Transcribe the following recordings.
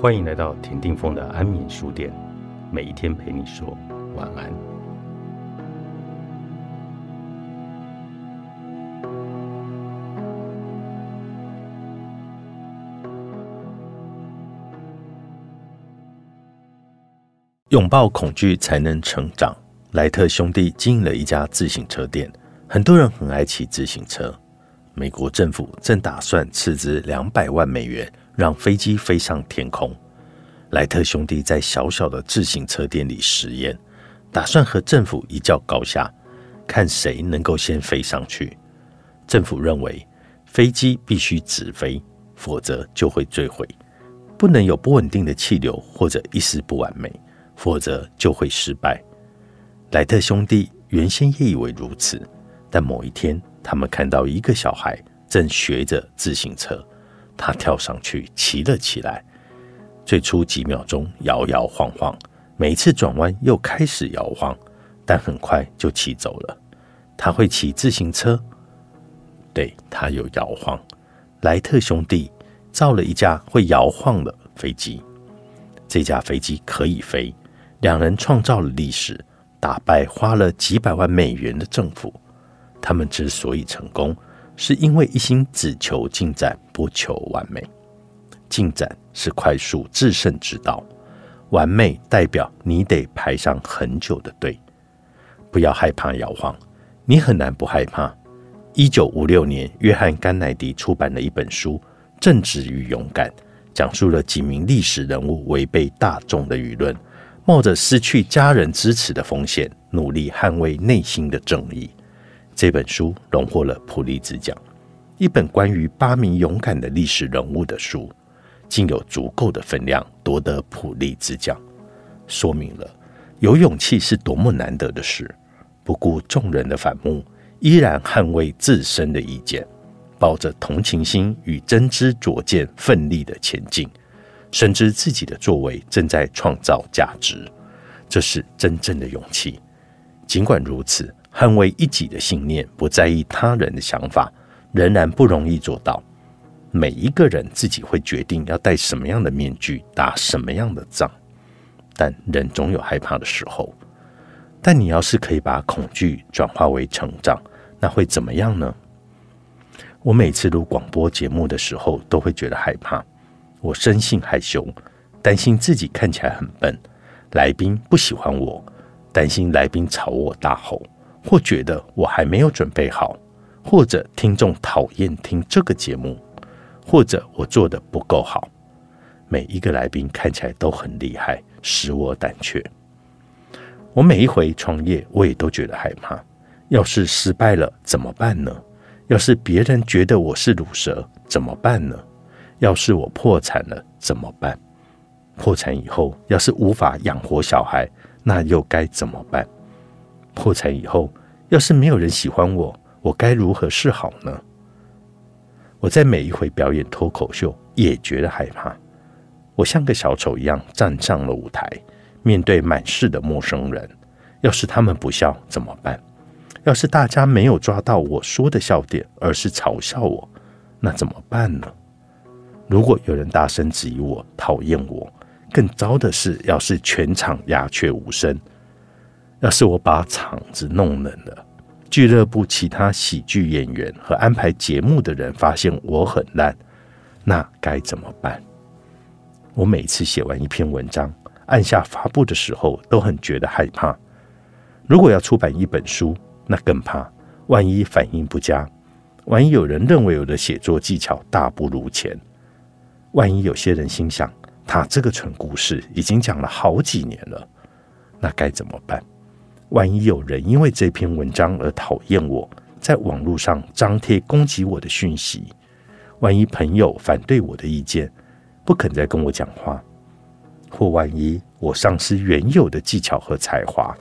欢迎来到田定峰的安眠书店，每一天陪你说晚安。拥抱恐惧才能成长。莱特兄弟经营了一家自行车店，很多人很爱骑自行车。美国政府正打算斥资两百万美元，让飞机飞上天空。莱特兄弟在小小的自行车店里实验，打算和政府一较高下，看谁能够先飞上去。政府认为飞机必须直飞，否则就会坠毁，不能有不稳定的气流或者一丝不完美，否则就会失败。莱特兄弟原先也以为如此，但某一天。他们看到一个小孩正学着自行车，他跳上去骑了起来。最初几秒钟摇摇晃晃，每次转弯又开始摇晃，但很快就骑走了。他会骑自行车，对他有摇晃。莱特兄弟造了一架会摇晃的飞机，这架飞机可以飞。两人创造了历史，打败花了几百万美元的政府。他们之所以成功，是因为一心只求进展，不求完美。进展是快速制胜之道，完美代表你得排上很久的队。不要害怕摇晃，你很难不害怕。一九五六年，约翰·甘乃迪出版了一本书《正直与勇敢》，讲述了几名历史人物违背大众的舆论，冒着失去家人支持的风险，努力捍卫内心的正义。这本书荣获了普利兹奖，一本关于八名勇敢的历史人物的书，竟有足够的分量夺得普利兹奖，说明了有勇气是多么难得的事。不顾众人的反目，依然捍卫自身的意见，抱着同情心与真知灼见，奋力的前进，深知自己的作为正在创造价值，这是真正的勇气。尽管如此。捍卫一己的信念，不在意他人的想法，仍然不容易做到。每一个人自己会决定要戴什么样的面具，打什么样的仗。但人总有害怕的时候。但你要是可以把恐惧转化为成长，那会怎么样呢？我每次录广播节目的时候，都会觉得害怕。我生性害羞，担心自己看起来很笨，来宾不喜欢我，担心来宾朝我大吼。或觉得我还没有准备好，或者听众讨厌听这个节目，或者我做的不够好。每一个来宾看起来都很厉害，使我胆怯。我每一回创业，我也都觉得害怕。要是失败了怎么办呢？要是别人觉得我是卤蛇怎么办呢？要是我破产了怎么办？破产以后，要是无法养活小孩，那又该怎么办？破产以后，要是没有人喜欢我，我该如何是好呢？我在每一回表演脱口秀，也觉得害怕。我像个小丑一样站上了舞台，面对满室的陌生人。要是他们不笑怎么办？要是大家没有抓到我说的笑点，而是嘲笑我，那怎么办呢？如果有人大声质疑我、讨厌我，更糟的是，要是全场鸦雀无声。要是我把场子弄冷了，俱乐部其他喜剧演员和安排节目的人发现我很烂，那该怎么办？我每次写完一篇文章，按下发布的时候，都很觉得害怕。如果要出版一本书，那更怕，万一反应不佳，万一有人认为我的写作技巧大不如前，万一有些人心想他这个蠢故事已经讲了好几年了，那该怎么办？万一有人因为这篇文章而讨厌我，在网络上张贴攻击我的讯息；万一朋友反对我的意见，不肯再跟我讲话；或万一我丧失原有的技巧和才华，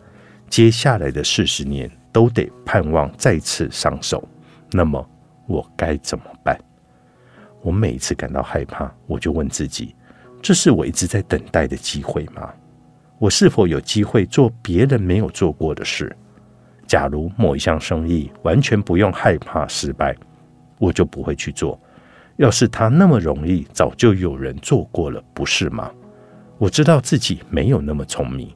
接下来的四十年都得盼望再次上手，那么我该怎么办？我每一次感到害怕，我就问自己：这是我一直在等待的机会吗？我是否有机会做别人没有做过的事？假如某一项生意完全不用害怕失败，我就不会去做。要是他那么容易，早就有人做过了，不是吗？我知道自己没有那么聪明，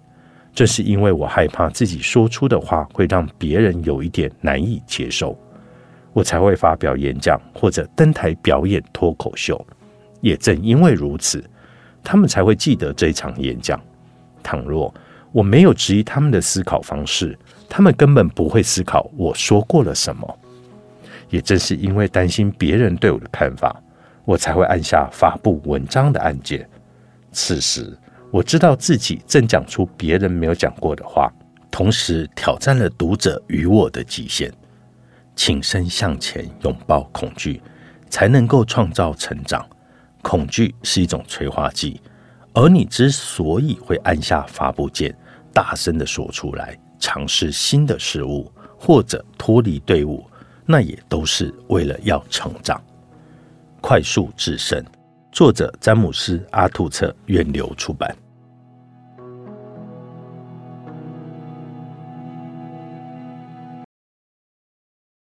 正是因为我害怕自己说出的话会让别人有一点难以接受，我才会发表演讲或者登台表演脱口秀。也正因为如此，他们才会记得这场演讲。倘若我没有质疑他们的思考方式，他们根本不会思考我说过了什么。也正是因为担心别人对我的看法，我才会按下发布文章的按键。此时，我知道自己正讲出别人没有讲过的话，同时挑战了读者与我的极限。挺身向前，拥抱恐惧，才能够创造成长。恐惧是一种催化剂，而你之所以会按下发布键，大声的说出来，尝试新的事物，或者脱离队伍，那也都是为了要成长。快速制胜。作者詹姆斯·阿图策，远流出版。